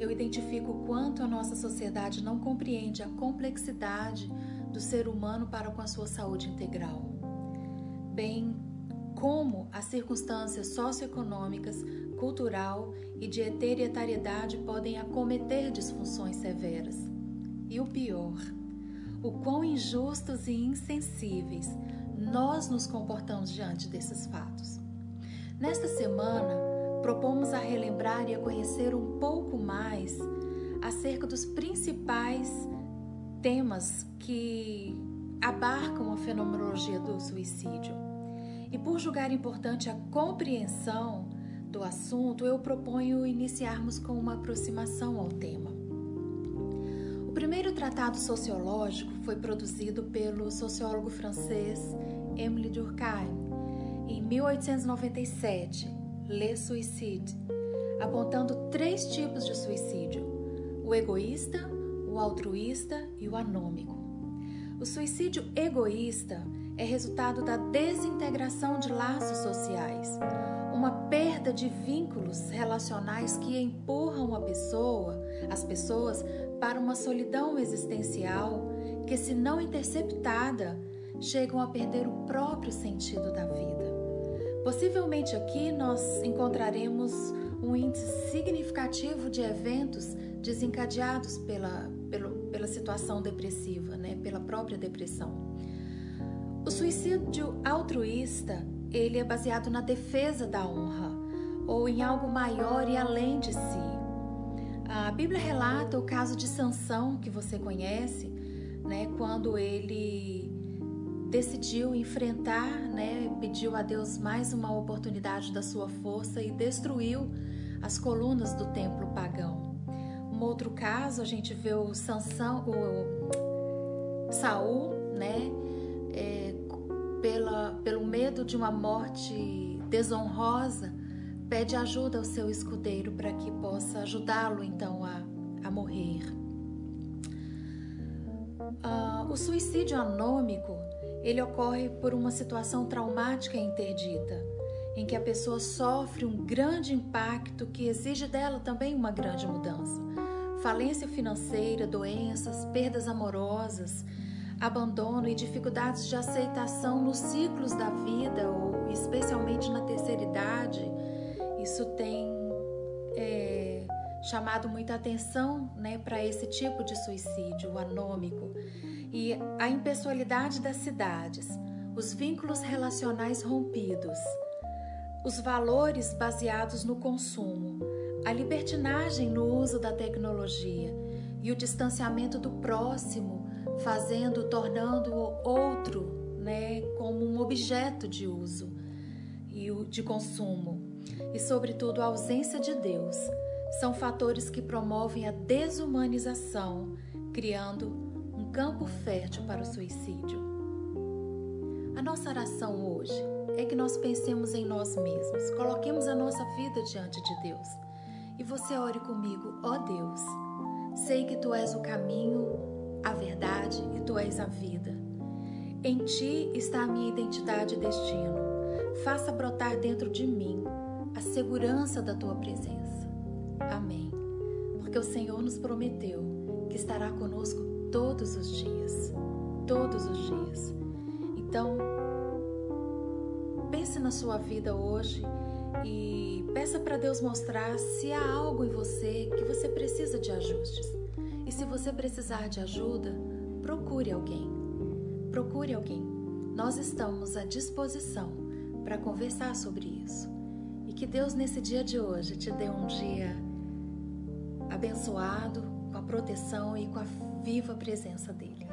eu identifico o quanto a nossa sociedade não compreende a complexidade do ser humano para com a sua saúde integral, bem como as circunstâncias socioeconômicas, cultural e de hereditariedade podem acometer disfunções severas. E o pior, o quão injustos e insensíveis nós nos comportamos diante desses fatos. Nesta semana, relembrar e a conhecer um pouco mais acerca dos principais temas que abarcam a fenomenologia do suicídio. E por julgar importante a compreensão do assunto, eu proponho iniciarmos com uma aproximação ao tema. O primeiro tratado sociológico foi produzido pelo sociólogo francês Émile Durkheim em 1897, Le Suicide, apontando três tipos de suicídio: o egoísta, o altruísta e o anômico. O suicídio egoísta é resultado da desintegração de laços sociais, uma perda de vínculos relacionais que empurram a pessoa, as pessoas para uma solidão existencial que, se não interceptada, chegam a perder o próprio sentido da vida. Possivelmente aqui nós encontraremos um índice significativo de eventos desencadeados pela, pela, pela situação depressiva, né? pela própria depressão. O suicídio altruísta ele é baseado na defesa da honra ou em algo maior e além de si. A Bíblia relata o caso de Sansão que você conhece, né? Quando ele decidiu enfrentar, né, pediu a Deus mais uma oportunidade da sua força e destruiu as colunas do templo pagão. Um outro caso, a gente vê o Sansão, o Saul, né, é, pela, pelo medo de uma morte desonrosa, pede ajuda ao seu escudeiro para que possa ajudá-lo então a, a morrer. Uh, o suicídio anômico ele ocorre por uma situação traumática interdita, em que a pessoa sofre um grande impacto que exige dela também uma grande mudança. Falência financeira, doenças, perdas amorosas, abandono e dificuldades de aceitação nos ciclos da vida, ou especialmente na terceira idade, isso tem é, chamado muita atenção né, para esse tipo de suicídio, anômico. E a impessoalidade das cidades, os vínculos relacionais rompidos, os valores baseados no consumo, a libertinagem no uso da tecnologia e o distanciamento do próximo, fazendo, tornando o outro, né, como um objeto de uso e de consumo, e sobretudo a ausência de Deus, são fatores que promovem a desumanização, criando campo fértil para o suicídio. A nossa oração hoje é que nós pensemos em nós mesmos, coloquemos a nossa vida diante de Deus. E você ore comigo, ó oh Deus, sei que tu és o caminho, a verdade e tu és a vida. Em ti está a minha identidade e destino. Faça brotar dentro de mim a segurança da tua presença. Amém. Porque o Senhor nos prometeu que estará conosco todos os dias, todos os dias. Então, pense na sua vida hoje e peça para Deus mostrar se há algo em você que você precisa de ajustes. E se você precisar de ajuda, procure alguém. Procure alguém. Nós estamos à disposição para conversar sobre isso. E que Deus, nesse dia de hoje, te dê um dia abençoado, com a proteção e com a viva presença dele.